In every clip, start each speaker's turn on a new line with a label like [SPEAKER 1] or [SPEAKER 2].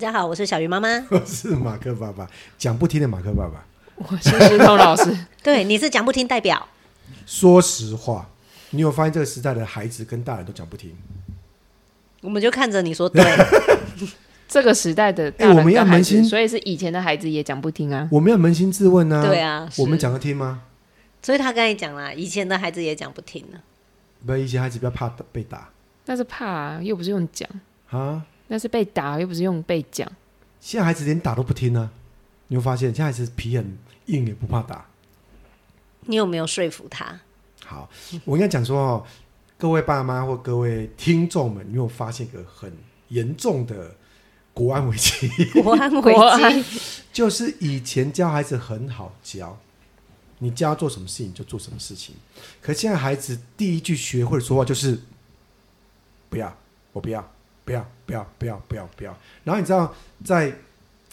[SPEAKER 1] 家好，我是小鱼妈妈，
[SPEAKER 2] 我是马克爸爸，讲不听的马克爸爸，
[SPEAKER 3] 我是石头老师。
[SPEAKER 1] 对，你是讲不听代表。
[SPEAKER 2] 说实话，你有发现这个时代的孩子跟大人都讲不听？
[SPEAKER 1] 我们就看着你说对。
[SPEAKER 3] 这个时代的大人跟孩子，所以是以前的孩子也讲不听啊。
[SPEAKER 2] 我们要扪心自问啊。
[SPEAKER 1] 对啊，
[SPEAKER 2] 我们讲得听吗？
[SPEAKER 1] 所以他刚才讲了，以前的孩子也讲不听呢。
[SPEAKER 2] 不，以前孩子比较怕被打。
[SPEAKER 3] 那是怕啊，又不是用讲
[SPEAKER 2] 啊。
[SPEAKER 3] 那是被打，又不是用被讲。
[SPEAKER 2] 现在孩子连打都不听呢、啊，你会发现，现在孩子皮很硬，也不怕打。
[SPEAKER 1] 你有没有说服他？
[SPEAKER 2] 好，我应该讲说哦，各位爸妈或各位听众们，你有发现一个很严重的国安危机？
[SPEAKER 1] 国安危机
[SPEAKER 2] 就是以前教孩子很好教，你教他做什么事情就做什么事情。可现在孩子第一句学会说话就是不要，我不要。不要不要不要不要不要！然后你知道，在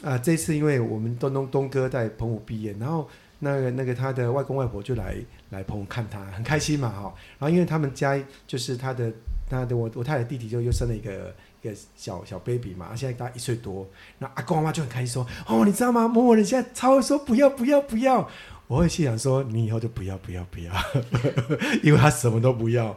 [SPEAKER 2] 啊、这次，因为我们东东东哥在澎湖毕业，然后那个那个他的外公外婆就来来澎湖看他，很开心嘛哈。然后因为他们家就是他的他的我我太太弟弟就又生了一个一个小小 baby 嘛，现在大概一岁多。那阿公阿妈就很开心说：“哦，你知道吗？某某人现在超会说不要不要不要。”我会心想说：“你以后就不要不要不要，因为他什么都不要。”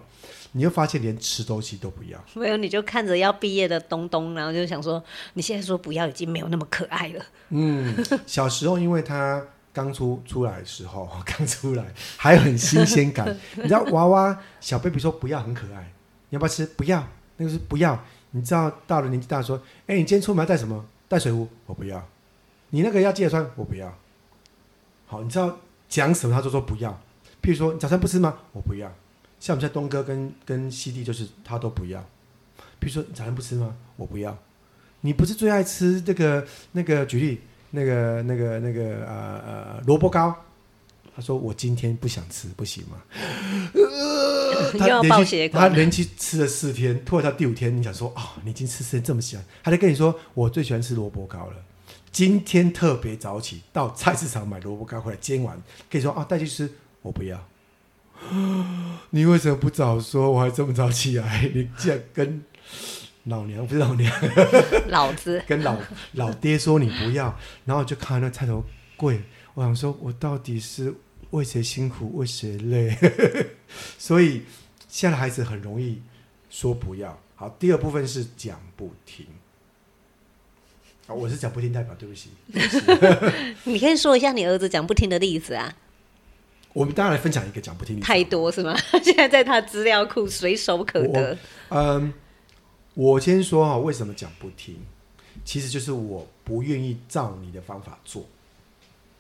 [SPEAKER 2] 你会发现连吃东西都不要，
[SPEAKER 1] 没有你就看着要毕业的东东，然后就想说，你现在说不要已经没有那么可爱了。
[SPEAKER 2] 嗯，小时候因为他刚出出来的时候，刚出来还很新鲜感。你知道娃娃小 baby 说不要很可爱，你要不要吃？不要，那个是不要。你知道到了年纪大说，哎，你今天出门要带什么？带水壶？我不要。你那个要记得穿？我不要。好，你知道讲什么他就说不要。譬如说你早餐不吃吗？我不要。像我们在东哥跟跟西弟，就是他都不要。比如说你早餐不吃吗？我不要。你不是最爱吃这个那个？举例那个那个那个呃呃萝卜糕。他说我今天不想吃，不行吗？呃、他连续他连续吃了四天，突然到第五天，你想说哦，你已经吃四天这么喜欢，他就跟你说我最喜欢吃萝卜糕了。今天特别早起到菜市场买萝卜糕回来煎完，跟你说啊带去吃，我不要。你为什么不早说？我还这么早起来，你竟然跟老娘不是老娘，
[SPEAKER 1] 老子
[SPEAKER 2] 跟老老爹说你不要，然后就看那菜头贵，我想说，我到底是为谁辛苦为谁累？所以现在的孩子很容易说不要。好，第二部分是讲不听。好，我是讲不听代表，对不起。对不起
[SPEAKER 1] 你可以说一下你儿子讲不听的例子啊。
[SPEAKER 2] 我们大家来分享一个讲不听，
[SPEAKER 1] 太多是吗？现在在他资料库随手可得。
[SPEAKER 2] 嗯，我先说哈，为什么讲不听？其实就是我不愿意照你的方法做。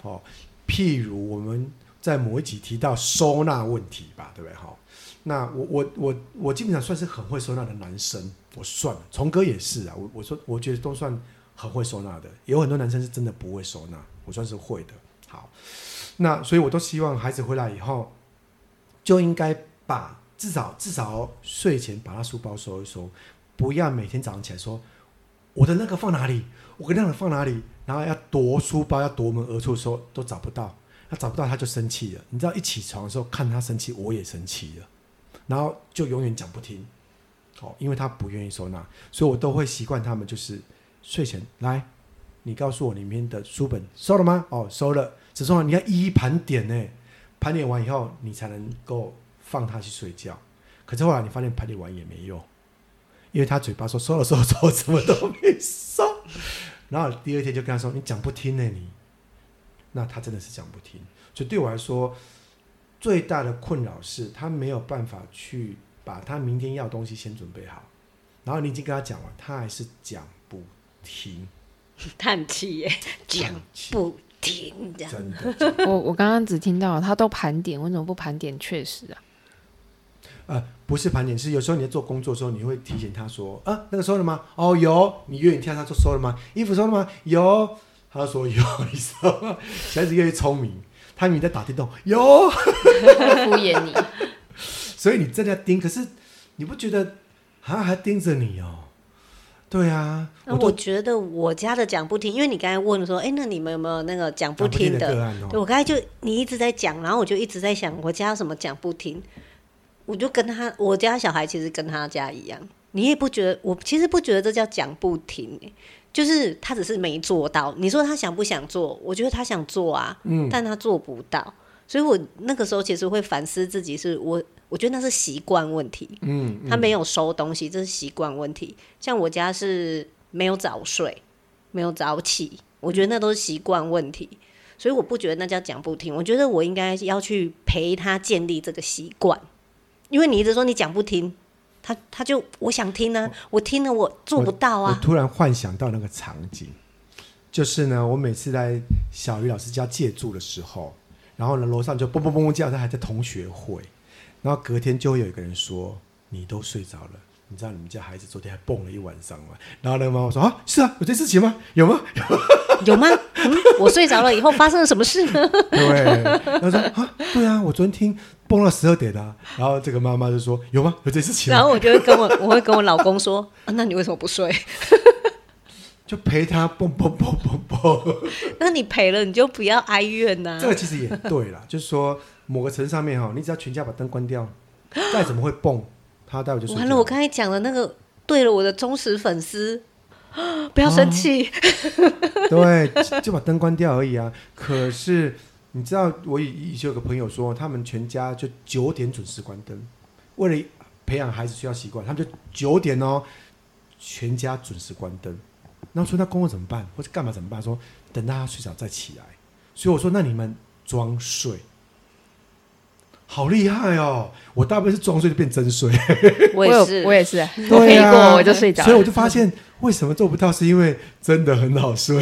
[SPEAKER 2] 哦，譬如我们在某一集提到收纳问题吧，对不对？哈，那我我我我基本上算是很会收纳的男生，我算了，崇哥也是啊。我我说我觉得都算很会收纳的，有很多男生是真的不会收纳，我算是会的。好。那所以，我都希望孩子回来以后，就应该把至少至少睡前把他书包收一收，不要每天早上起来说我的那个放哪里，我的那个放哪里，然后要夺书包，要夺门而出的时候都找不到，他找不到他就生气了。你知道，一起床的时候看他生气，我也生气了，然后就永远讲不听，哦，因为他不愿意收纳，所以我都会习惯他们就是睡前来，你告诉我里面的书本收了吗？哦，收了。只说你要一一盘点呢，盘点完以后你才能够放他去睡觉。可是后来你发现盘点完也没用，因为他嘴巴说收了收了收了，什么都没收。然后第二天就跟他说你讲不听呢你，那他真的是讲不听。所以对我来说，最大的困扰是他没有办法去把他明天要的东西先准备好，然后你已经跟他讲了，他还是讲不听，
[SPEAKER 1] 叹气耶，讲不。听这样，
[SPEAKER 2] 真的，
[SPEAKER 3] 我我刚刚只听到他都盘点，为什么不盘点？确实啊，
[SPEAKER 2] 呃，不是盘点，是有时候你在做工作的时候，你会提醒他说，啊，那个收了吗？哦，有。你愿意听他说收了吗？衣服收了吗？有。他说有，你说吗？小孩子越来越聪明，他以为你在打电动，有，
[SPEAKER 3] 敷衍你。
[SPEAKER 2] 所以你真的要盯，可是你不觉得好像还盯着你哦？对啊，
[SPEAKER 1] 那，我觉得我家的讲不听，因为你刚才问说，哎，那你们有没有那个讲不听的？对，我刚才就你一直在讲，然后我就一直在想，我家什么讲不听？我就跟他，我家小孩其实跟他家一样，你也不觉得？我其实不觉得这叫讲不听，就是他只是没做到。你说他想不想做？我觉得他想做啊，嗯，但他做不到。所以我那个时候其实会反思自己，是我我觉得那是习惯问题，嗯，嗯，他没有收东西，这是习惯问题。像我家是没有早睡，没有早起，我觉得那都是习惯问题。所以我不觉得那叫讲不听，我觉得我应该要去陪他建立这个习惯，因为你一直说你讲不听。他他就我想听呢、啊，我听了我做不到啊。
[SPEAKER 2] 我，我突然幻想到那个场景，就是呢，我每次在小鱼老师家借住的时候，然后呢，楼上就嘣嘣嘣嘣叫，他还在同学会，然后隔天就会有一个人说：“你都睡着了，你知道你们家孩子昨天还蹦了一晚上吗？”然后那个妈妈说：“啊，是啊，有这事情吗？有吗？
[SPEAKER 1] 有吗？嗯，我睡着了以后发生了什么事呢？”
[SPEAKER 2] 对，他说：“啊，对啊，我昨天听。”蹦到十二点啊，然后这个妈妈就说：“有吗？有这事情。”
[SPEAKER 1] 然后我就会跟我我会跟我老公说：“啊，那你为什么不睡？”
[SPEAKER 2] 就陪他蹦蹦蹦蹦蹦。
[SPEAKER 1] 那你陪了，你就不要哀怨呐、啊。
[SPEAKER 2] 这个其实也对啦，就是说某个层上面哈，你只要全家把灯关掉，再怎么会蹦，他待会就睡。
[SPEAKER 1] 完了，我刚才讲的那个对了，我的忠实粉丝，不要生气、
[SPEAKER 2] 啊。对，就把灯关掉而已啊。可是。你知道我以以前有个朋友说，他们全家就九点准时关灯，为了培养孩子需要习惯，他们就九点哦，全家准时关灯。那我说那工作怎么办，或者干嘛怎么办？说等到他睡着再起来。所以我说那你们装睡，好厉害哦！我大部分是装睡就变真睡。
[SPEAKER 3] 我也是，我也是，
[SPEAKER 2] 对呀、啊，
[SPEAKER 3] 我就睡着。
[SPEAKER 2] 所以我就发现为什么做不到，是因为真的很好睡。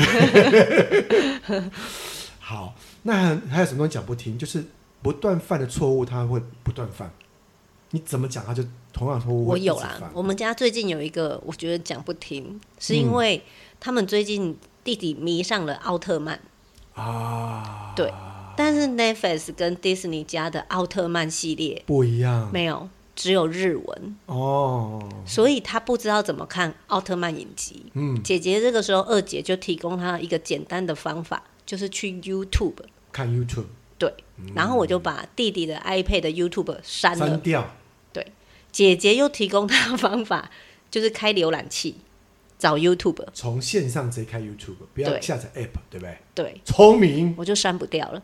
[SPEAKER 2] 好。那还，还有什么东西讲不听？就是不断犯的错误，他会不断犯。你怎么讲，他就同样错误。
[SPEAKER 1] 我有啦，我们家最近有一个，我觉得讲不听，是因为他们最近弟弟迷上了奥特曼啊。对，但是 Netflix 跟 Disney 家的奥特曼系列
[SPEAKER 2] 不一样，
[SPEAKER 1] 没有，只有日文。
[SPEAKER 2] 哦，
[SPEAKER 1] 所以他不知道怎么看奥特曼影集。嗯，姐姐这个时候，二姐就提供他一个简单的方法。就是去 YouTube
[SPEAKER 2] 看 YouTube，
[SPEAKER 1] 对、嗯，然后我就把弟弟的 iPad 的 YouTube 删了，
[SPEAKER 2] 删掉。
[SPEAKER 1] 对，姐姐又提供他的方法，就是开浏览器找 YouTube，
[SPEAKER 2] 从线上直接开 YouTube，不要下载 App，对不对？
[SPEAKER 1] 对，
[SPEAKER 2] 聪明，
[SPEAKER 1] 我就删不掉了，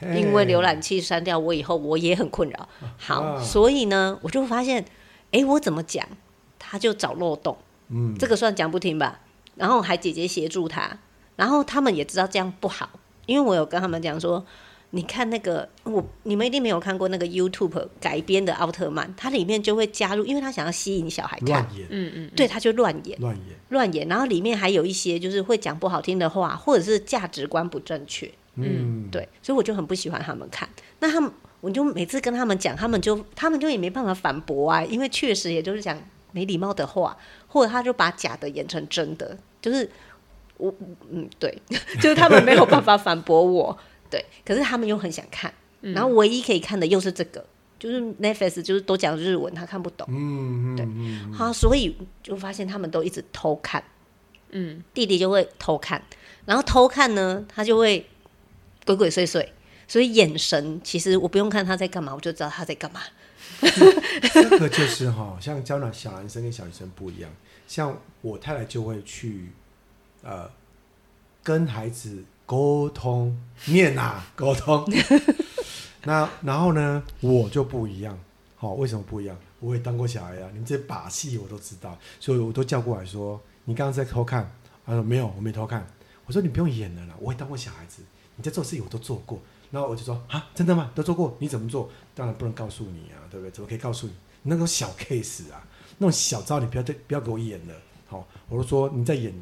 [SPEAKER 1] 因为浏览器删掉我以后，我也很困扰。好、啊，所以呢，我就发现，哎，我怎么讲，他就找漏洞，嗯，这个算讲不听吧？然后还姐姐协助他。然后他们也知道这样不好，因为我有跟他们讲说，你看那个我，你们一定没有看过那个 YouTube 改编的奥特曼，它里面就会加入，因为他想要吸引小孩看，
[SPEAKER 2] 嗯
[SPEAKER 1] 嗯，嗯，对，他就乱演，
[SPEAKER 2] 乱演，
[SPEAKER 1] 乱演，然后里面还有一些就是会讲不好听的话，或者是价值观不正确，嗯，对，所以我就很不喜欢他们看。那他们，我就每次跟他们讲，他们就他们就也没办法反驳啊，因为确实也就是讲没礼貌的话，或者他就把假的演成真的，就是。我嗯对，就是他们没有办法反驳我，对，可是他们又很想看，嗯，然后唯一可以看的又是这个，就是 Netflix 就是都讲日文，他看不懂，嗯对，好，所以就发现他们都一直偷看，嗯，弟弟就会偷看，然后偷看呢，他就会鬼鬼祟祟，所以眼神其实我不用看他在干嘛，我就知道他在干嘛。
[SPEAKER 2] 这个就是哈，像教男小男生跟小女生不一样，像我太太就会去。呃，跟孩子沟通，念啊，沟通。那然后呢，我就不一样。好、为什么不一样？我也当过小孩啊，你们这些把戏我都知道，所以我都叫过来说：“你刚刚在偷看？”他说：“没有，我没偷看。”我说：“你不用演了啦，我也当过小孩子，你在做事情我都做过。”然后我就说：“啊，真的吗？都做过？你怎么做？当然不能告诉你啊，对不对？怎么可以告诉你？那种小 case 啊，那种小招你不要对，不要给我演了。好、我就说你在演。”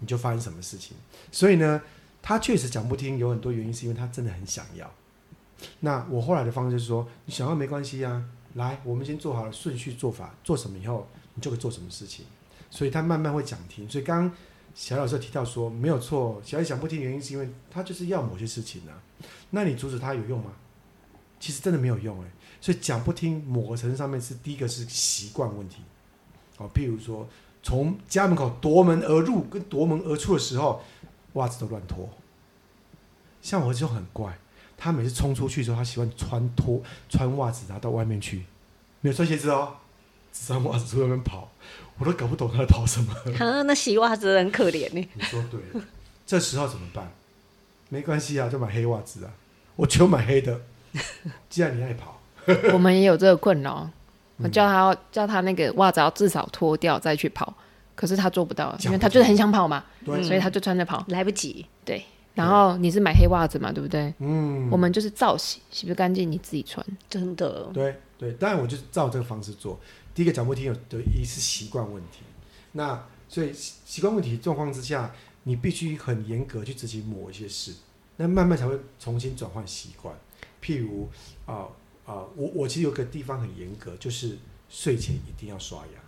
[SPEAKER 2] 你就发生什么事情？所以呢，他确实讲不听，有很多原因是因为他真的很想要。那我后来的方式是说，你想要没关系啊，来，我们先做好了顺序做法，做什么以后，你就会做什么事情。所以他慢慢会讲听。所以刚刚小老师提到说，没有错，小孩讲不听原因是因为他就是要某些事情啊。那你阻止他有用吗？其实真的没有用哎。所以讲不听，某个程度上面是第一个是习惯问题。好，譬如说。从家门口夺门而入跟夺门而出的时候，袜子都乱脱。像我儿子就很怪，他每次冲出去的时候，他喜欢穿脱穿袜子拿到外面去，没有穿鞋子哦，只穿袜子出外面跑。我都搞不懂他在跑什么。
[SPEAKER 1] 啊，那洗袜子很可怜呢。
[SPEAKER 2] 你说对了，这时候怎么办？没关系啊，就买黑袜子啊，我就买黑的。既然你爱跑，
[SPEAKER 3] 我们也有这个困扰。我叫他叫他那个袜子要至少脱掉再去跑，可是他做不到，因为他就是很想跑嘛，对，所以他就穿着跑，
[SPEAKER 1] 来不及。
[SPEAKER 3] 对，然后你是买黑袜子嘛，对不对？
[SPEAKER 2] 嗯，
[SPEAKER 3] 我们就是照洗，洗不干净你自己穿，
[SPEAKER 1] 真的。
[SPEAKER 2] 对对，当然我就是照这个方式做。第一个脚步听有的一是习惯问题，那所以习惯问题状况之下，你必须很严格去执行某一些事，那慢慢才会重新转换习惯。譬如啊。呃啊，我我其实有个地方很严格，就是睡前一定要刷牙。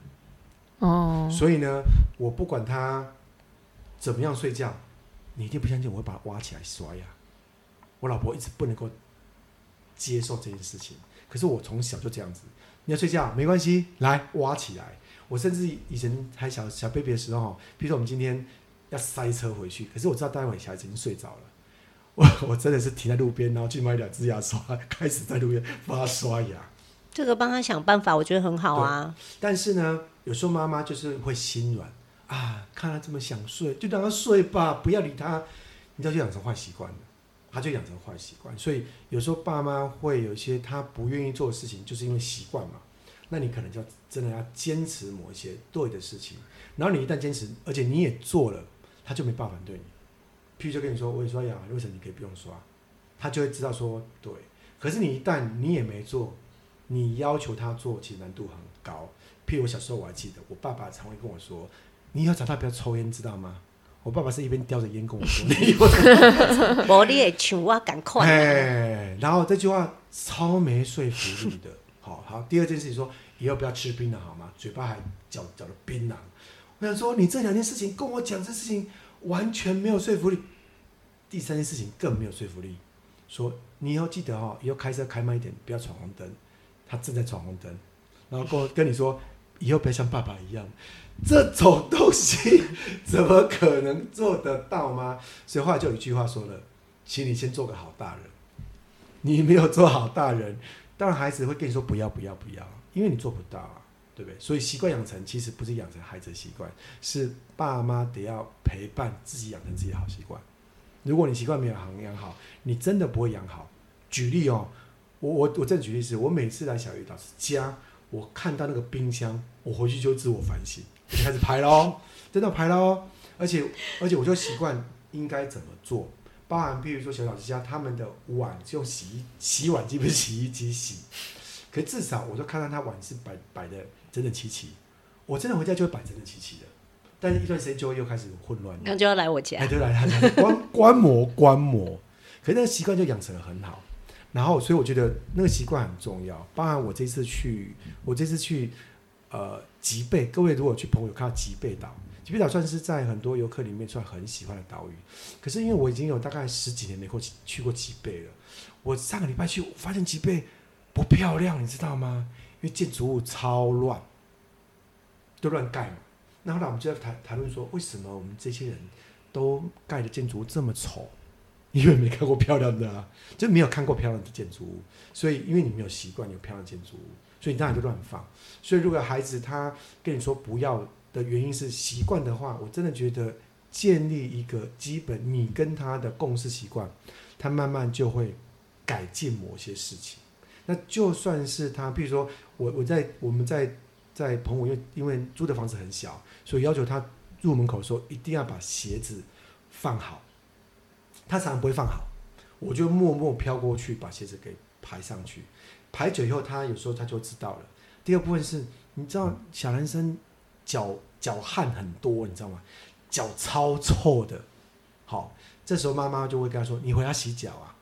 [SPEAKER 3] 哦。
[SPEAKER 2] 所以呢，我不管他怎么样睡觉，你一定不相信，我会把他挖起来刷牙。我老婆一直不能够接受这件事情，可是我从小就这样子。你要睡觉没关系，来挖起来。我甚至以前还小小 baby 的时候，比如说我们今天要塞车回去，可是我知道待会小孩子已经睡着了。我 我真的是停在路边，然后去买两支牙刷，开始在路边帮他刷牙。
[SPEAKER 1] 这个帮他想办法，我觉得很好啊。
[SPEAKER 2] 但是呢，有时候妈妈就是会心软啊，看他这么想睡，就让他睡吧，不要理他。你知道，就养成坏习惯，他就养成坏习惯。所以有时候爸妈会有一些他不愿意做的事情，就是因为习惯嘛。那你可能就真的要坚持某一些对的事情，然后你一旦坚持，而且你也做了，他就没办法对你。譬如就跟你说，我也刷牙，为什么你可以不用刷？他就会知道说对。可是你一旦你也没做，你要求他做，其实难度很高。譬如我小时候我还记得，我爸爸常会跟我说：“你以后长大不要抽烟，知道吗？”我爸爸是一边叼着烟跟我说：“你以后
[SPEAKER 1] 我你也像我赶快。”
[SPEAKER 2] 哎，然后这句话超没说服力的。好好，第二件事情说，以后不要吃槟榔好吗？嘴巴还嚼嚼的槟榔。我想说，你这两件事情跟我讲这事情。完全没有说服力。第三件事情更没有说服力，说你以后记得哦，以后开车开慢一点，不要闯红灯。他正在闯红灯，然后跟跟你说，以后不要像爸爸一样，这种东西怎么可能做得到吗？所以后来就有一句话说了，请你先做个好大人。你没有做好大人，当然孩子会跟你说不要不要不要，因为你做不到啊。对不对？所以习惯养成其实不是养成孩子的习惯，是爸妈得要陪伴自己养成自己的好习惯。如果你习惯没有养好，你真的不会养好。举例哦，我我我再举例子，我每次来小鱼老师家，我看到那个冰箱，我回去就自我反省，就开始排喽，真的排喽。而且而且我就习惯应该怎么做，包含比如说小鱼老师家他们的碗是用洗衣洗碗机不是洗衣机洗，可是至少我就看到他碗是摆摆的。整整齐齐，我真的回家就会摆整整齐齐的，但是一段时间就会又开始混乱。那
[SPEAKER 1] 就要来我家，
[SPEAKER 2] 哎，对，来他家，观观摩观摩，可是那个习惯就养成了很好。然后，所以我觉得那个习惯很重要。包含我这次去，我这次去呃吉贝，各位如果去朋友看到吉贝岛，吉贝岛算是在很多游客里面算很喜欢的岛屿。可是因为我已经有大概十几年没过去过吉贝了，我上个礼拜去，我发现吉贝不漂亮，你知道吗？因为建筑物超乱，都乱盖嘛。那后来我们就在谈谈论说，为什么我们这些人都盖的建筑物这么丑？因为没看过漂亮的啊，就没有看过漂亮的建筑物。所以，因为你没有习惯有漂亮的建筑物，所以你当然就乱放。所以，如果孩子他跟你说不要的原因是习惯的话，我真的觉得建立一个基本你跟他的共识习惯，他慢慢就会改进某些事情。那就算是他，比如说我我在我们在在澎湖，因为因为租的房子很小，所以要求他入门口的时候一定要把鞋子放好。他常常不会放好，我就默默飘过去把鞋子给排上去。排久以后，他有时候他就知道了。第二部分是，你知道小男生脚脚汗很多，你知道吗？脚超臭的。好，这时候妈妈就会跟他说：“你回家洗脚啊。”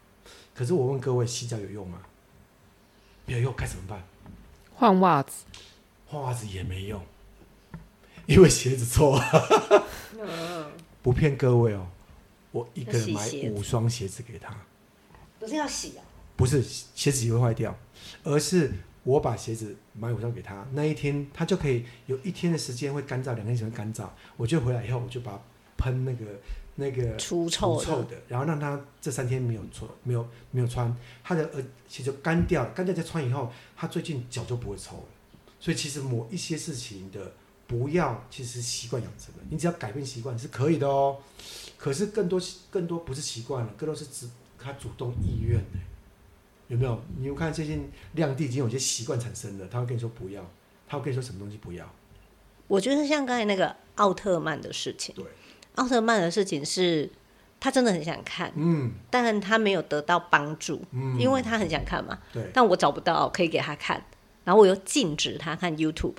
[SPEAKER 2] 可是我问各位，洗脚有用吗？没有用，该怎么办？
[SPEAKER 3] 换袜子，
[SPEAKER 2] 换袜子也没用，因为鞋子臭啊。不骗各位哦，我一个人买五双鞋子给他。
[SPEAKER 1] 不是要洗啊？
[SPEAKER 2] 不是，鞋子也会坏掉，而是我把鞋子买五双给他，那一天他就可以有一天的时间会干燥，两天时间干燥，我就回来以后我就把喷那个。那个
[SPEAKER 1] 除臭
[SPEAKER 2] 的，的，然后让他这三天没有穿，没有没有穿，他的呃鞋就干掉了，干掉再穿以后，他最近脚就不会臭了。所以其实某一些事情的不要，其实习惯养成的。你只要改变习惯是可以的哦。可是更多更多不是习惯了，更多是指他主动意愿的，有没有？你有看最近亮弟已经有些习惯产生了，他会跟你说不要，他会跟你说什么东西不要？
[SPEAKER 1] 我觉得像刚才那个奥特曼的事情，
[SPEAKER 2] 对，
[SPEAKER 1] 奥特曼的事情是他真的很想看，
[SPEAKER 2] 嗯，
[SPEAKER 1] 但他没有得到帮助，嗯，因为他很想看嘛，
[SPEAKER 2] 对，
[SPEAKER 1] 但我找不到可以给他看，然后我又禁止他看 YouTube，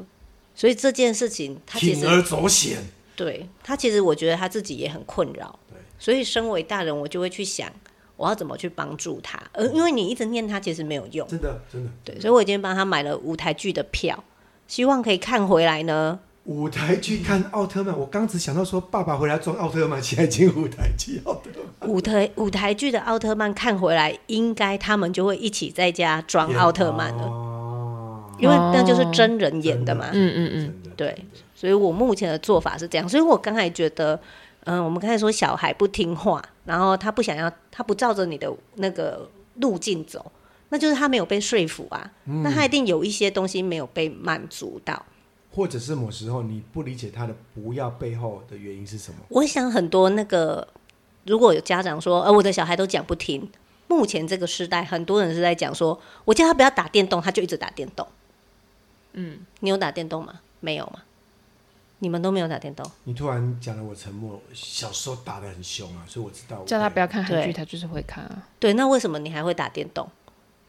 [SPEAKER 1] 所以这件事情他其实
[SPEAKER 2] 铤而走险。
[SPEAKER 1] 对他，其实我觉得他自己也很困扰，所以身为大人，我就会去想，我要怎么去帮助他。而因为你一直念他，其实没有用，
[SPEAKER 2] 真的真的。
[SPEAKER 1] 对，所以我已经帮他买了舞台剧的票，希望可以看回来呢。
[SPEAKER 2] 舞台剧看奥特曼，我刚只想到说，爸爸回来装奥特曼，现在进舞台剧奥特曼。
[SPEAKER 1] 舞台舞台剧的奥特曼看回来，应该他们就会一起在家装奥特曼了，哦，因为那就是真人演的嘛。
[SPEAKER 3] 嗯嗯嗯，
[SPEAKER 1] 对。所以我目前的做法是这样，所以我刚才觉得，嗯，我们刚才说小孩不听话，然后他不想要，他不照着你的那个路径走，那就是他没有被说服啊，嗯、那他一定有一些东西没有被满足到，
[SPEAKER 2] 或者是某时候你不理解他的不要背后的原因是什么？
[SPEAKER 1] 我想很多那个，如果有家长说，呃，我的小孩都讲不听，目前这个时代，很多人是在讲说，我叫他不要打电动，他就一直打电动。嗯，你有打电动吗？没有吗？你们都没有打电动。
[SPEAKER 2] 你突然讲了，我沉默。小时候打的很凶啊，所以我知道我。
[SPEAKER 3] 叫他不要看韩剧，他就是会看啊。
[SPEAKER 1] 对，那为什么你还会打电动？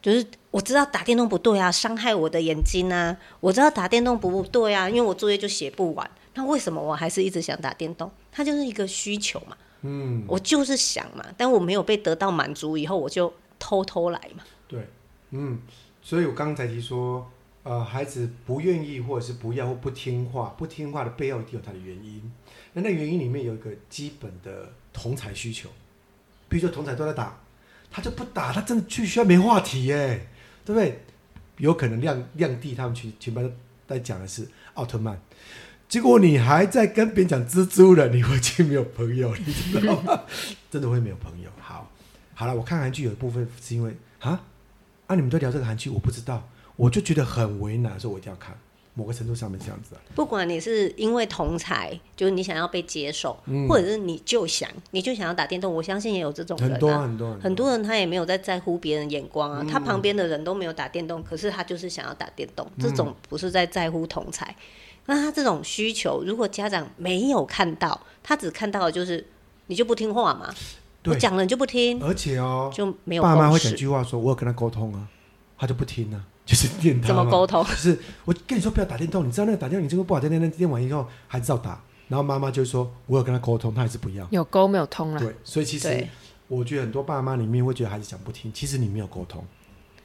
[SPEAKER 1] 就是我知道打电动不对啊，伤害我的眼睛啊。我知道打电动不对啊，因为我作业就写不完。那为什么我还是一直想打电动？它就是一个需求嘛。嗯。我就是想嘛，但我没有被得到满足以后，我就偷偷来嘛。
[SPEAKER 2] 对，嗯，所以我刚才提说。呃，孩子不愿意，或者是不要或不听话，不听话的背后一定有他的原因。那那原因里面有一个基本的同才需求，比如说同才都在打，他就不打，他真的就需要没话题耶，对不对？有可能亮亮弟他们全全班在讲的是奥特曼，结果你还在跟别人讲蜘蛛人，你回去没有朋友，你知道吗？真的会没有朋友。好，好了，我看韩剧有一部分是因为啊啊，你们都聊这个韩剧，我不知道。我就觉得很为难，所以我一定要看。某个程度上面这样子啊，
[SPEAKER 1] 不管你是因为同才，就是你想要被接受，嗯、或者是你就想，你就想要打电动。我相信也有这种人、啊，
[SPEAKER 2] 很多很多
[SPEAKER 1] 很多人，他也没有在在乎别人眼光啊。嗯、他旁边的人都没有打电动，可是他就是想要打电动。这种不是在在乎同才。嗯、那他这种需求，如果家长没有看到，他只看到的就是你就不听话嘛。我讲了你就不听，
[SPEAKER 2] 而且哦，
[SPEAKER 1] 就没有
[SPEAKER 2] 爸妈会讲句话说：“我有跟他沟通啊，他就不听啊。”就是电他，
[SPEAKER 1] 怎么沟通？
[SPEAKER 2] 就是我跟你说不要打电动，你知道那个打电动你这个不好，电电电电完以后还照打，然后妈妈就说我有跟他沟通，他还是不要，
[SPEAKER 3] 有沟没有通了。
[SPEAKER 2] 对，所以其实我觉得很多爸妈里面会觉得孩子讲不听，其实你没有沟通。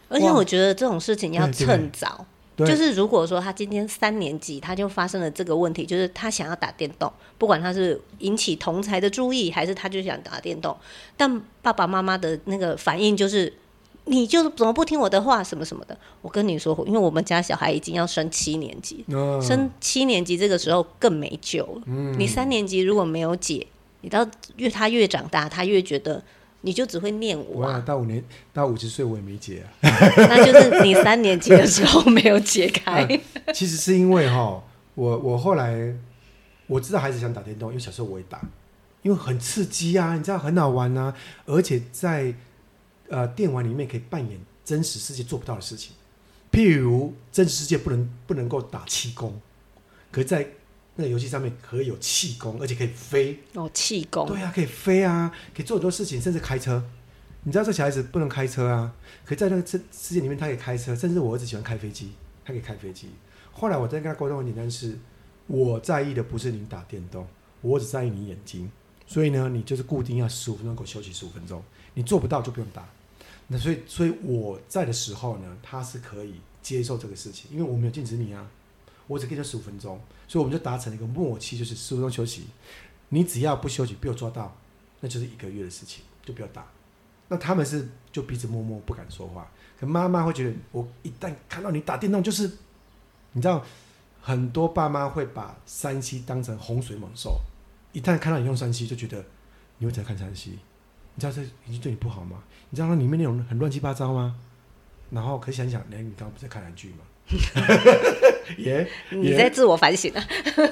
[SPEAKER 1] 而且我觉得这种事情要趁早，就是如果说他今天三年级他就发生了这个问题，就是他想要打电动，不管他是引起同才的注意，还是他就想打电动，但爸爸妈妈的那个反应就是。你就怎么不听我的话，什么什么的？我跟你说，因为我们家小孩已经要升七年级，哦、升七年级这个时候更没救了。嗯、你三年级如果没有解，你到越他越长大，他越觉得你就只会念我、啊。
[SPEAKER 2] 到五年到五十岁我也没解啊。
[SPEAKER 1] 那就是你三年级的时候没有解开。
[SPEAKER 2] 啊、其实是因为哈，我我后来我知道孩子想打电动，因为小时候我也打，因为很刺激啊，你知道很好玩啊，而且在。呃，电玩里面可以扮演真实世界做不到的事情，譬如真实世界不能不能够打气功，可是在那个游戏上面可以有气功，而且可以飞。
[SPEAKER 1] 哦，气功。对
[SPEAKER 2] 啊，可以飞啊，可以做很多事情，甚至开车。你知道这小孩子不能开车啊，可是在那个世世界里面他可以开车，甚至我儿子喜欢开飞机，他可以开飞机。后来我在跟他沟通很简单是，我在意的不是你打电动，我只在意你眼睛。所以呢，你就是固定要十五分钟给我休息十五分钟，你做不到就不用打。那所以，所以我在的时候呢，他是可以接受这个事情，因为我没有禁止你啊，我只给他十五分钟，所以我们就达成了一个默契，就是十五分钟休息，你只要不休息被我抓到，那就是一个月的事情，就不要打。那他们是就彼此默默不敢说话，可妈妈会觉得，我一旦看到你打电动，就是你知道，很多爸妈会把 3C 当成洪水猛兽，一旦看到你用 3C 就觉得你会在看 3C。你知道这已经对你不好吗？你知道它里面内容很乱七八糟吗？然后可以想想，哎，你刚刚不是在看韩剧吗？耶，
[SPEAKER 1] 你在自我反省啊？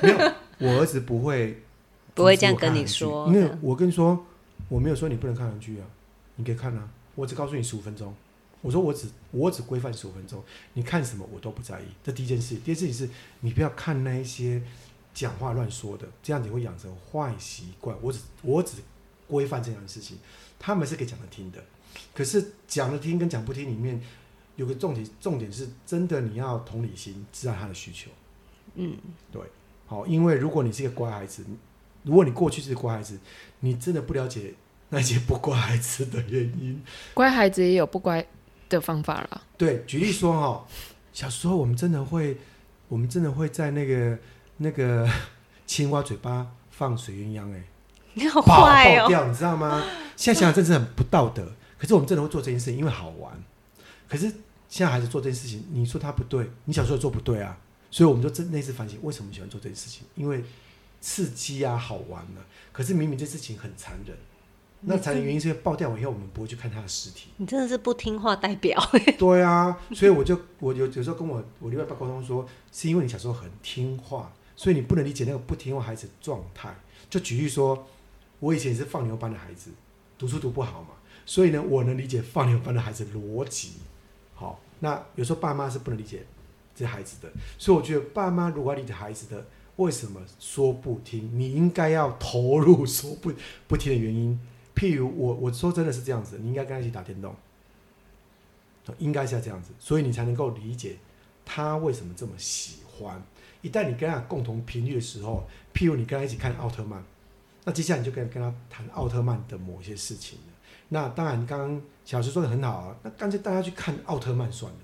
[SPEAKER 2] 没有，我儿子不会
[SPEAKER 1] 不会这样跟你说，
[SPEAKER 2] 因为我跟你说，我没有说你不能看韩剧啊，你可以看啊，我只告诉你十五分钟。我说我只我只规范十五分钟，你看什么我都不在意。这第一件事，第二件事情是你不要看那一些讲话乱说的，这样你会养成坏习惯。我只我只规范这样的事情，他们是可以讲得听的。可是讲得听跟讲不听里面有个重点，重点是真的你要同理心，知道他的需求。嗯，对，好，因为如果你是一个乖孩子，如果你过去是乖孩子，你真的不了解那些不乖孩子的原因。
[SPEAKER 3] 乖孩子也有不乖的方法了，
[SPEAKER 2] 对，举例说哈，小时候我们真的会，我们真的会在那个那个 青蛙嘴巴放水鸳鸯，哎，
[SPEAKER 1] 你好坏哦，
[SPEAKER 2] 爆掉，你知道吗？现在想想真是很不道德，可是我们真的会做这件事情，因为好玩。可是现在孩子做这件事情，你说他不对，你小时候做不对啊，所以我们就真那次反省，为什么喜欢做这件事情？因为刺激啊，好玩啊。可是明明这事情很残忍。那残忍原因是因为爆掉完以后，我们不会去看他的尸体。
[SPEAKER 1] 你真的是不听话代表。
[SPEAKER 2] 对啊，所以我就我有有时候跟我我另外一半沟通说，是因为你小时候很听话，所以你不能理解那个不听话孩子的状态。就举例说，我以前也是放牛班的孩子，读书读不好嘛，所以呢，我能理解放牛班的孩子逻辑。好，那有时候爸妈是不能理解这孩子的，所以我觉得爸妈如果要理解孩子的为什么说不听，你应该要投入说不 不听的原因。譬如我我说真的是这样子，你应该跟他一起打电动，应该是要这样子，所以你才能够理解他为什么这么喜欢。一旦你跟他共同频率的时候，譬如你跟他一起看奥特曼，那接下来你就跟跟他谈奥特曼的某些事情。那当然，刚刚小石说的很好啊，那干脆大家去看奥特曼算了。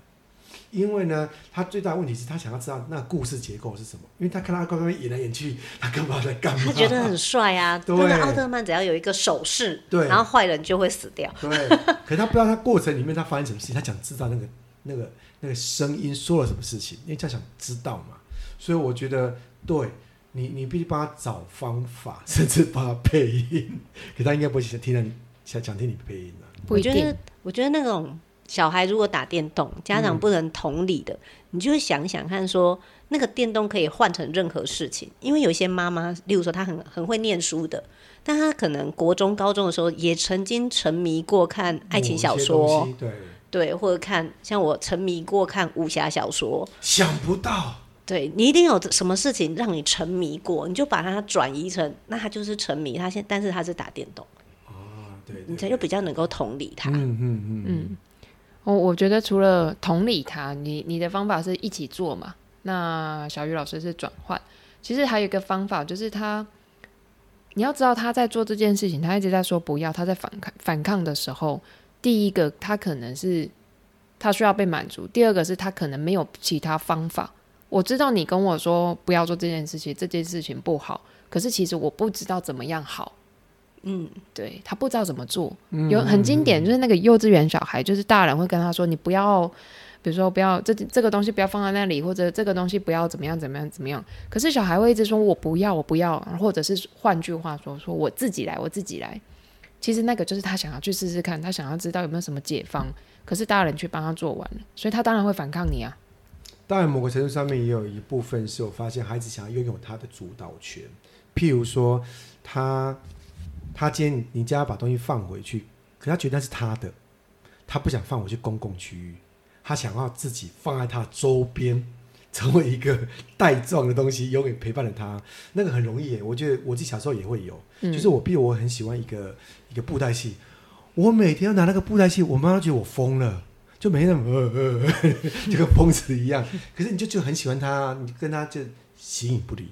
[SPEAKER 2] 因为呢，他最大的问题是他想要知道那个故事结构是什么，因为他看他刚刚演来演去，他干嘛在干嘛？
[SPEAKER 1] 他觉得很帅啊，对，那个奥特曼只要有一个手势，对，然后坏人就会死掉。
[SPEAKER 2] 对，可是他不知道他过程里面他发生什么事情，他想知道那个那个那个声音说了什么事情，因为他想知道嘛。所以我觉得，对你，你必须帮他找方法，甚至帮他配音。可他应该不会想听你想想听你配音的。
[SPEAKER 1] 我觉得，我觉得那种。小孩如果打电动，家长不能同理的，嗯、你就会想想看说，说那个电动可以换成任何事情。因为有些妈妈，例如说她很很会念书的，但她可能国中、高中的时候也曾经沉迷过看爱情小说，
[SPEAKER 2] 对
[SPEAKER 1] 对，或者看像我沉迷过看武侠小说。
[SPEAKER 2] 想不到，
[SPEAKER 1] 对你一定有什么事情让你沉迷过，你就把它转移成，那他就是沉迷。他现但是他是打电动，
[SPEAKER 2] 哦，对，对，对，
[SPEAKER 1] 你才就比较能够同理他。嗯嗯嗯。嗯嗯
[SPEAKER 3] 我我觉得除了同理他，你你的方法是一起做嘛？那小鱼老师是转换。其实还有一个方法，就是他，你要知道他在做这件事情，他一直在说不要，他在反抗反抗的时候，第一个他可能是他需要被满足，第二个是他可能没有其他方法。我知道你跟我说不要做这件事情，这件事情不好，可是其实我不知道怎么样好。嗯，对，他不知道怎么做，有很经典，就是那个幼稚园小孩，就是大人会跟他说：“你不要，比如说不要这这个东西不要放在那里，或者这个东西不要怎么样怎么样怎么样。”可是小孩会一直说：“我不要，我不要。”或者是换句话说：“说我自己来，我自己来。”其实那个就是他想要去试试看，他想要知道有没有什么解方。可是大人去帮他做完了，所以他当然会反抗你啊。
[SPEAKER 2] 当然，某个程度上面也有一部分是我发现孩子想要拥有他的主导权，譬如说他。他今天你叫他把东西放回去，可他觉得那是他的，他不想放回去公共区域，他想要自己放在他周边，成为一个 带状的东西，永远陪伴着他。那个很容易耶，我觉得我自己小时候也会有，嗯、就是我比如我很喜欢一个一个布袋戏，我每天要拿那个布袋戏，我妈都觉得我疯了，就没那么呃，呃 就跟疯子一样。可是你就就很喜欢他，你跟他就形影不离。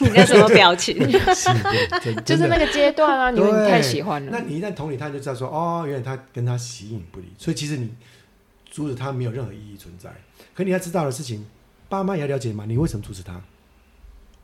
[SPEAKER 1] 你那什么表情？
[SPEAKER 3] 就是那个阶段啊，你你太喜欢了。
[SPEAKER 2] 那你一旦同理他，就知道说哦，原来他跟他形影不离。所以其实你阻止他没有任何意义存在。可你要知道的事情，爸妈也要了解嘛。你为什么阻止他？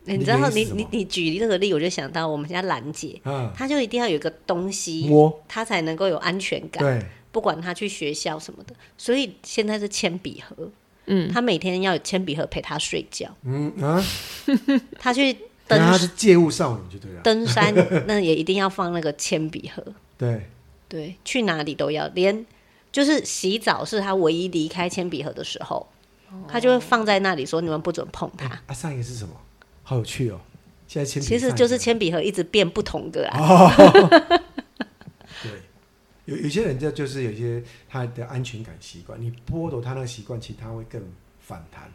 [SPEAKER 1] 欸、你知道你你你举这个例，我就想到我们家兰姐，啊、她就一定要有一个东西摸，她才能够有安全感。对，不管他去学校什么的。所以现在是铅笔盒。嗯，他每天要有铅笔盒陪他睡觉。嗯啊，他去登，
[SPEAKER 2] 他是借物少女就对了。
[SPEAKER 1] 登山那也一定要放那个铅笔盒。
[SPEAKER 2] 对
[SPEAKER 1] 对，去哪里都要，连就是洗澡是他唯一离开铅笔盒的时候，他就会放在那里说：“你们不准碰它。欸”
[SPEAKER 2] 啊，上一个是什么？好有趣哦！现在铅笔
[SPEAKER 1] 其实就是铅笔盒一直变不同的啊。
[SPEAKER 2] 有有些人就就是有些他的安全感习惯，你剥夺他那个习惯，其实他会更反弹。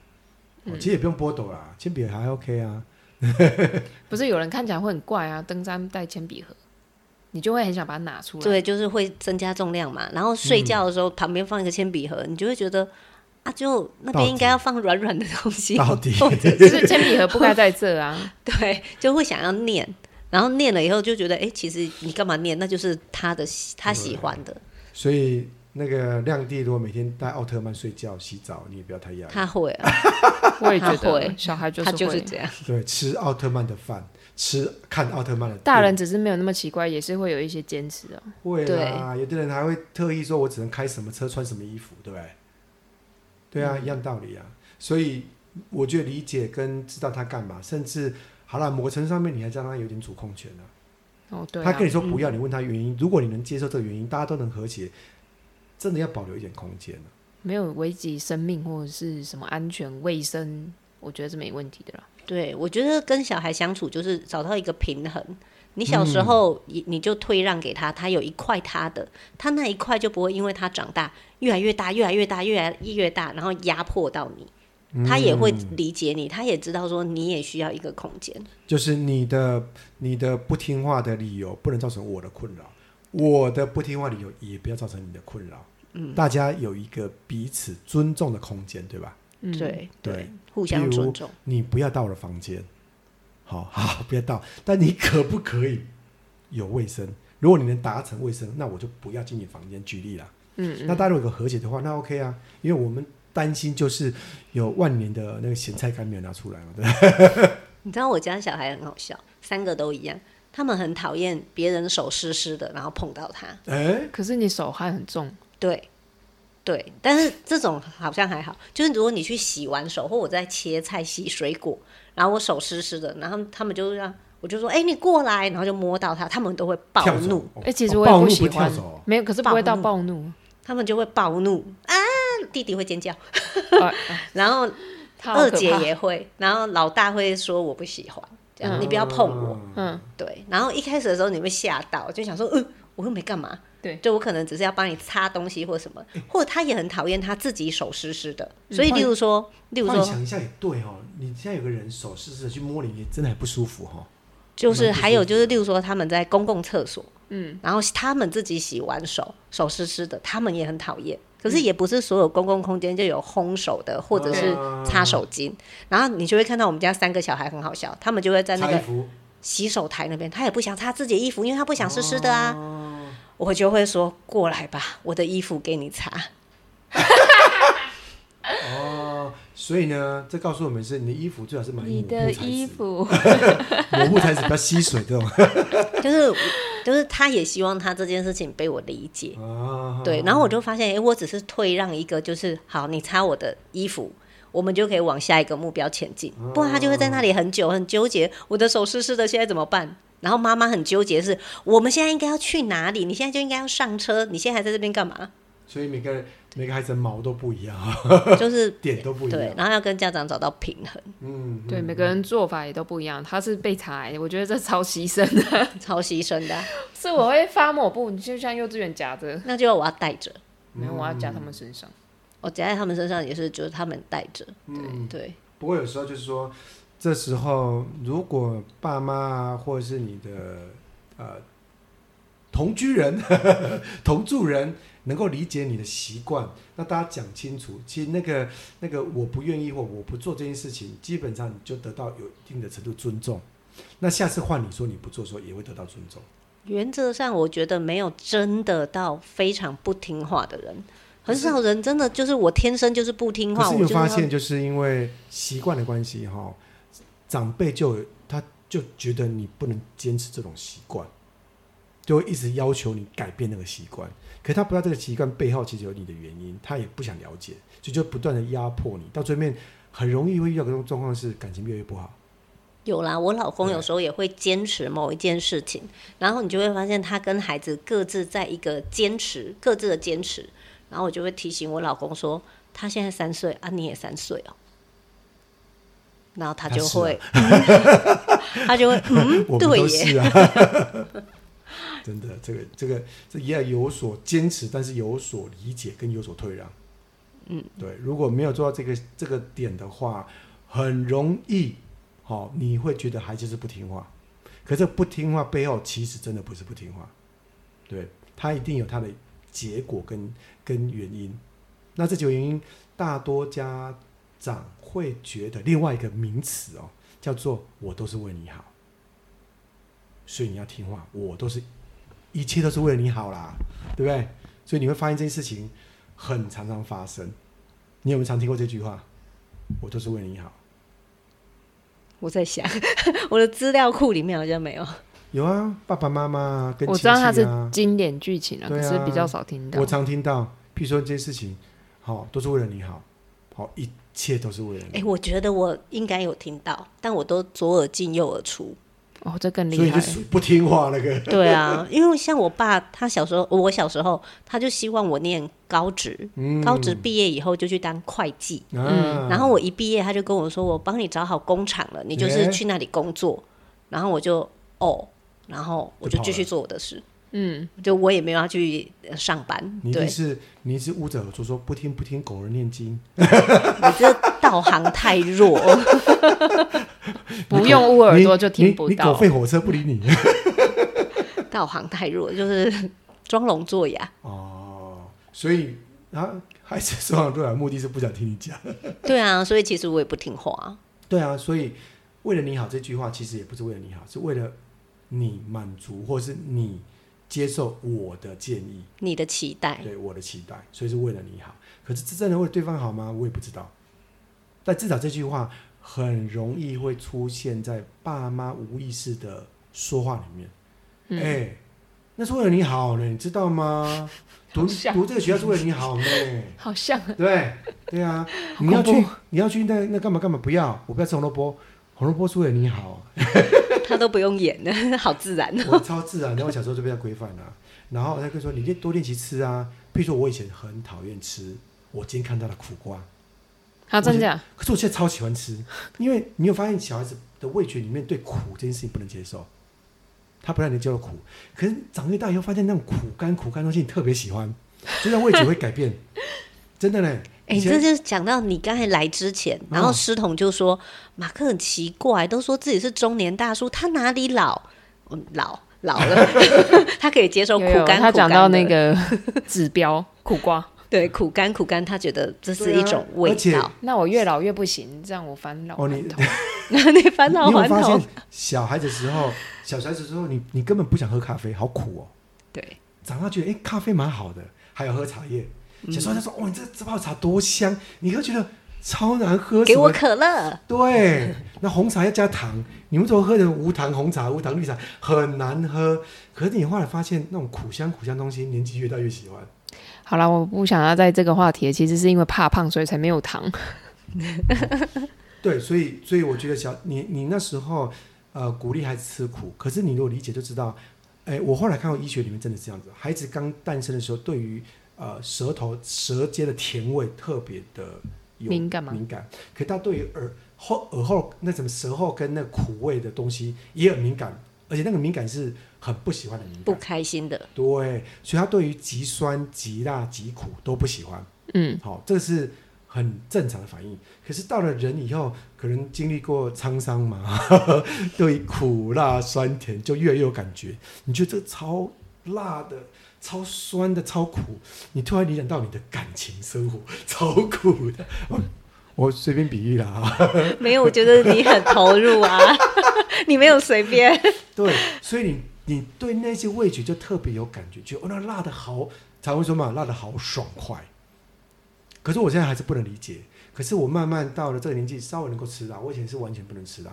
[SPEAKER 2] 嗯、其实也不用剥夺啦，铅笔盒还 OK 啊。
[SPEAKER 3] 不是有人看起来会很怪啊，登山带铅笔盒，你就会很想把它拿出来。
[SPEAKER 1] 对，就是会增加重量嘛。然后睡觉的时候旁边放一个铅笔盒，嗯、你就会觉得啊，就那边应该要放软软的东西。
[SPEAKER 2] 到底
[SPEAKER 3] 就是铅笔盒不该在这啊。
[SPEAKER 1] 对，就会想要念，然后念了以后就觉得，哎、欸，其实你干嘛念？那就是他的他喜欢的。
[SPEAKER 2] 所以。那个亮弟如果每天带奥特曼睡觉、洗澡，你也不要太压抑。
[SPEAKER 1] 他会啊，
[SPEAKER 3] 我也觉得小孩就是
[SPEAKER 1] 他就是这样。
[SPEAKER 2] 对，吃奥特曼的饭，吃看奥特曼的。
[SPEAKER 3] 大人只是没有那么奇怪，也是会有一些坚持啊。
[SPEAKER 2] 会啊，有的人还会特意说，我只能开什么车、穿什么衣服，对不对？对啊，嗯、一样道理啊。所以我觉得理解跟知道他干嘛，甚至好了，某个程度上面你还让他有点主控权呢、啊。
[SPEAKER 3] 哦，对、啊。
[SPEAKER 2] 他跟你说不要，你问他原因、嗯。如果你能接受这个原因，大家都能和解。真的要保留一点空间、啊、
[SPEAKER 3] 没有危及生命或者是什么安全卫生，我觉得是没问题的啦。
[SPEAKER 1] 对，我觉得跟小孩相处就是找到一个平衡。你小时候你你就退让给他，他有一块他的，他那一块就不会因为他长大越来越大，越来越大，越来越大，然后压迫到你。他也会理解你，他也知道说你也需要一个空间。
[SPEAKER 2] 就是你的你的不听话的理由不能造成我的困扰。我的不听话理由也不要造成你的困扰，嗯，大家有一个彼此尊重的空间，对吧？
[SPEAKER 1] 嗯，对对，互相尊重。
[SPEAKER 2] 你不要到我的房间，好好不要到，但你可不可以有卫生？如果你能达成卫生，那我就不要进你房间。举例啦，嗯，嗯，那大家如果有个和解的话，那 OK 啊，因为我们担心就是有万年的那个咸菜干没有拿出来嘛，对。
[SPEAKER 1] 你知道我家小孩很好笑，三个都一样。他们很讨厌别人手湿湿的，然后碰到他。
[SPEAKER 2] 哎、欸，
[SPEAKER 3] 可是你手还很重。
[SPEAKER 1] 对，对，但是这种好像还好。就是如果你去洗完手，或我在切菜、洗水果，然后我手湿湿的，然后他们就让我就说：“哎、欸，你过来。”然后就摸到他，他们都会暴怒。
[SPEAKER 3] 哎、欸，其实我也不喜欢。哦、没有，可是不会到暴怒，暴怒，
[SPEAKER 1] 他们就会暴怒啊！弟弟会尖叫，啊、然后二姐也会，然后老大会说：“我不喜欢。”嗯、你不要碰我，嗯，对。然后一开始的时候你会吓到，就想说，嗯，我又没干嘛，对，就我可能只是要帮你擦东西或什么，或者他也很讨厌他自己手湿湿的，所以例如说，例如说，
[SPEAKER 2] 想一下也对哦，你现在有个人手湿湿的去摸你，你真的很不舒服哈、哦。
[SPEAKER 1] 就是还有就是，例如说他们在公共厕所，嗯，然后他们自己洗完手，手湿湿的，他们也很讨厌。可是也不是所有公共空间就有烘手的，或者是擦手巾。然后你就会看到我们家三个小孩很好笑，他们就会在那个洗手台那边，他也不想擦自己的衣服，因为他不想湿湿的啊。我就会说，过来吧，我的衣服给你擦。
[SPEAKER 2] 哦，所以呢，这告诉我们是，你的衣服最好是买你
[SPEAKER 3] 的衣服，
[SPEAKER 2] 抹布材质比较吸水这种。
[SPEAKER 1] 就是。就是他也希望他这件事情被我理解，啊、对，然后我就发现，哎、欸，我只是退让一个，就是好，你擦我的衣服，我们就可以往下一个目标前进，不然他就会在那里很久很纠结，我的手湿湿的，现在怎么办？然后妈妈很纠结，是我们现在应该要去哪里？你现在就应该要上车，你现在还在这边干嘛？
[SPEAKER 2] 所以每个每个孩子的毛都不一样，
[SPEAKER 1] 就是
[SPEAKER 2] 点都不一样。
[SPEAKER 1] 对，然后要跟家长找到平衡。
[SPEAKER 2] 嗯，
[SPEAKER 3] 对，每个人做法也都不一样。他是被裁，我觉得这超牺牲的，
[SPEAKER 1] 超牺牲的。
[SPEAKER 3] 是我会发抹布，你就像幼稚园夹着，
[SPEAKER 1] 那就要我要带着。
[SPEAKER 3] 没有，我要夹他们身上。
[SPEAKER 1] 我夹在他们身上也是，就是他们带着。对、
[SPEAKER 2] 嗯、
[SPEAKER 1] 对。
[SPEAKER 2] 不过有时候就是说，这时候如果爸妈或者是你的呃同居人、同住人。能够理解你的习惯，那大家讲清楚。其实那个那个我不愿意或我不做这件事情，基本上你就得到有一定的程度尊重。那下次换你说你不做的时候，也会得到尊重。
[SPEAKER 1] 原则上，我觉得没有真的到非常不听话的人，很少人真的就是我天生就是不听话。
[SPEAKER 2] 可是你有发现，就是因为习惯的关系哈，长辈就他就觉得你不能坚持这种习惯，就会一直要求你改变那个习惯。可是他不知道这个习惯背后其实有你的原因，他也不想了解，所以就不断的压迫你，到最后面很容易会遇到这种状况，是感情越来越不好。
[SPEAKER 1] 有啦，我老公有时候也会坚持某一件事情，然后你就会发现他跟孩子各自在一个坚持，各自的坚持，然后我就会提醒我老公说，他现在三岁啊，你也三岁哦。然后他就会，他就会，嗯，对耶。
[SPEAKER 2] 真的，这个这个这也要有所坚持，但是有所理解跟有所退让。嗯，对，如果没有做到这个这个点的话，很容易，哦，你会觉得孩子是不听话。可是不听话背后，其实真的不是不听话，对，他一定有他的结果跟跟原因。那这几个原因，大多家长会觉得另外一个名词哦，叫做“我都是为你好”，所以你要听话，我都是，一切都是为了你好啦，对不对？所以你会发现这件事情很常常发生。你有没有常听过这句话？“我都是为你好。”
[SPEAKER 1] 我在想，我的资料库里面好像没有。
[SPEAKER 2] 有啊，爸爸妈妈跟亲戚啊，
[SPEAKER 3] 我知道它是经典剧情啊，可是比较少听到。
[SPEAKER 2] 我常听到，譬如说这件事情，好、哦，都是为了你好，好、哦，一切都是为了你。
[SPEAKER 1] 哎、欸，我觉得我应该有听到，但我都左耳进右耳出。
[SPEAKER 3] 哦，这更厉害，
[SPEAKER 2] 所以就是不听话那个。
[SPEAKER 1] 对啊，因为像我爸，他小时候，我小时候，他就希望我念高职，嗯、高职毕业以后就去当会计。嗯，然后我一毕业，他就跟我说：“我帮你找好工厂了，你就是去那里工作。欸”然后我就哦，然后我就继续做我的事。嗯，就我也没有要去上班。
[SPEAKER 2] 你是你是捂着耳朵说不听不听狗儿念经。
[SPEAKER 1] 你这道行太弱。
[SPEAKER 3] 不用捂耳朵就听不到。
[SPEAKER 2] 你，你，你狗吠火车不理你。
[SPEAKER 1] 道行太弱，就是装聋作哑。
[SPEAKER 2] 哦，所以啊，还是装聋作哑，目的是不想听你讲。
[SPEAKER 1] 对啊，所以其实我也不听话。
[SPEAKER 2] 对啊，所以为了你好这句话，其实也不是为了你好，是为了你满足，或是你。接受我的建议，
[SPEAKER 1] 你的期待，
[SPEAKER 2] 对我的期待，所以是为了你好。可是真的为对方好吗？我也不知道。但至少这句话很容易会出现在爸妈无意识的说话里面。哎、嗯欸，那是为了你好呢，你知道吗？读读这个学校是为了你好呢。
[SPEAKER 3] 好像。
[SPEAKER 2] 对对啊，你要去你要去那那干嘛干嘛？不要，我不要吃红萝卜，红萝卜是为了你好。
[SPEAKER 1] 他都不用演的，好自然哦。
[SPEAKER 2] 我超自然，然后我小时候就被他规范了。然后他就说：“你练多练习吃啊。”比如说我以前很讨厌吃，我今天看到了苦瓜。
[SPEAKER 3] 好，真的。
[SPEAKER 2] 可是我现在超喜欢吃，因为你有发现小孩子的味觉里面对苦这件事情不能接受，他不让你叫苦。可是长越大以后，发现那种苦干苦干东西你特别喜欢，所以味觉会改变。真的嘞。哎、欸，这
[SPEAKER 1] 就是讲到你刚才来之前，然后师彤就说、哦、马克很奇怪，都说自己是中年大叔，他哪里老？嗯、老老了，他可以接受苦干。
[SPEAKER 3] 他讲到那个指标 苦瓜，
[SPEAKER 1] 对，苦干苦干，他觉得这是一种味道。
[SPEAKER 3] 啊、那我越老越不行，这样我返老还童。
[SPEAKER 1] 哦、你 返老还童？
[SPEAKER 2] 小孩子时候，小孩子时候，你你根本不想喝咖啡，好苦哦。
[SPEAKER 1] 对，
[SPEAKER 2] 长大觉得哎、欸，咖啡蛮好的，还有喝茶叶。小时候他说：“哇，你这这泡茶多香！”你会觉得超难喝。
[SPEAKER 1] 给我可乐。
[SPEAKER 2] 对，那红茶要加糖。你们怎么喝的无糖红茶、无糖绿茶很难喝。可是你后来发现，那种苦香苦香东西，年纪越大越喜欢。
[SPEAKER 3] 好了，我不想要在这个话题，其实是因为怕胖，所以才没有糖。
[SPEAKER 2] 哦、对，所以所以我觉得小你你那时候呃鼓励孩子吃苦，可是你如果理解就知道，哎，我后来看过医学里面真的是这样子，孩子刚诞生的时候，对于呃，舌头舌尖的甜味特别的有
[SPEAKER 3] 敏感吗？
[SPEAKER 2] 敏感，可他对于耳后耳后那什么舌后跟那苦味的东西也很敏感，而且那个敏感是很不喜欢的敏感，
[SPEAKER 1] 不开心的。
[SPEAKER 2] 对，所以他对于极酸、极辣、极苦都不喜欢。嗯，好、哦，这个是很正常的反应。可是到了人以后，可能经历过沧桑嘛，呵 呵对于苦辣酸甜就越来越有感觉。你觉得这个超辣的？超酸的，超苦，你突然联想到你的感情生活，超苦的。我 我随便比喻啦，啊。
[SPEAKER 1] 没有，我觉得你很投入啊，你没有随便。
[SPEAKER 2] 对，所以你你对那些味觉就特别有感觉，觉得哦，那辣的好，才会说嘛，辣的好爽快。可是我现在还是不能理解。可是我慢慢到了这个年纪，稍微能够吃辣，我以前是完全不能吃辣，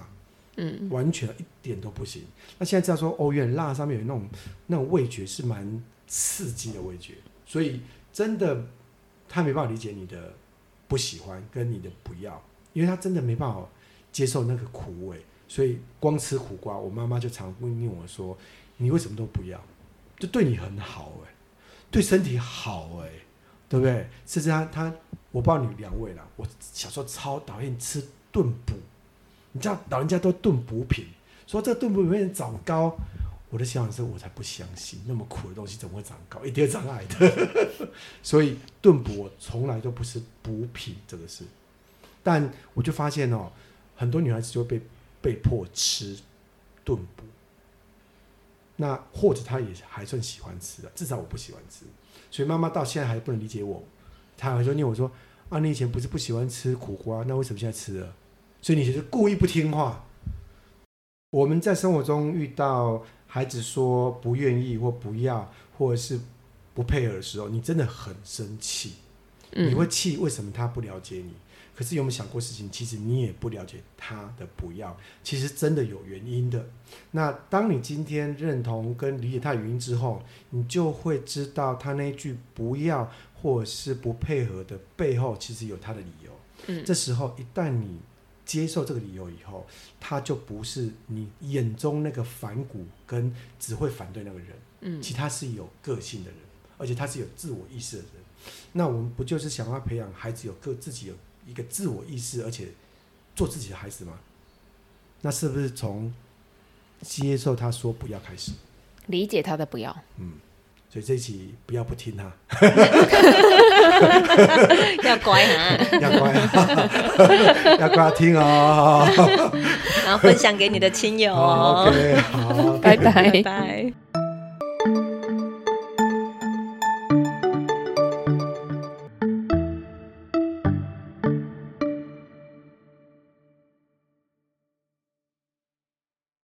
[SPEAKER 2] 嗯，完全一点都不行。那现在知道说，哦，原来辣上面有那种那种味觉是蛮。刺激的味觉，所以真的他没办法理解你的不喜欢跟你的不要，因为他真的没办法接受那个苦味，所以光吃苦瓜，我妈妈就常问我说：“你为什么都不要？就对你很好哎、对身体好哎、对不对？甚至他他，我不知道你两位了。我小时候超讨厌吃炖补，你知道老人家都炖补品，说这炖补里面长高，我的想法是我才不相信，那么苦的东西怎么会长高？一定会长矮的。所以炖补我从来都不是补品这个事，但我就发现哦，很多女孩子就会被被迫吃炖补，那或者她也还算喜欢吃的，至少我不喜欢吃。所以妈妈到现在还不能理解我，她还说念我说啊，你以前不是不喜欢吃苦瓜，那为什么现在吃了？所以你就是故意不听话。我们在生活中遇到孩子说不愿意或不要，或者是不配合的时候，你真的很生气，你会气为什么他不了解你？可是有没有想过事情？其实你也不了解他的不要，其实真的有原因的。那当你今天认同跟理解他的原因之后，你就会知道他那句不要或者是不配合的背后，其实有他的理由。嗯，这时候一旦你接受这个理由以后，他就不是你眼中那个反骨跟只会反对那个人。嗯，其他是有个性的人，而且他是有自我意识的人。那我们不就是想要培养孩子有个自己有一个自我意识，而且做自己的孩子吗？那是不是从接受他说不要开始，
[SPEAKER 3] 理解他的不要？
[SPEAKER 2] 嗯，所以这一期不要不听他，
[SPEAKER 1] 要乖啊，
[SPEAKER 2] 要乖啊，要乖听哦，
[SPEAKER 1] 然后分享给你的亲友哦。
[SPEAKER 2] OK，好，
[SPEAKER 3] 拜拜，
[SPEAKER 1] 拜拜。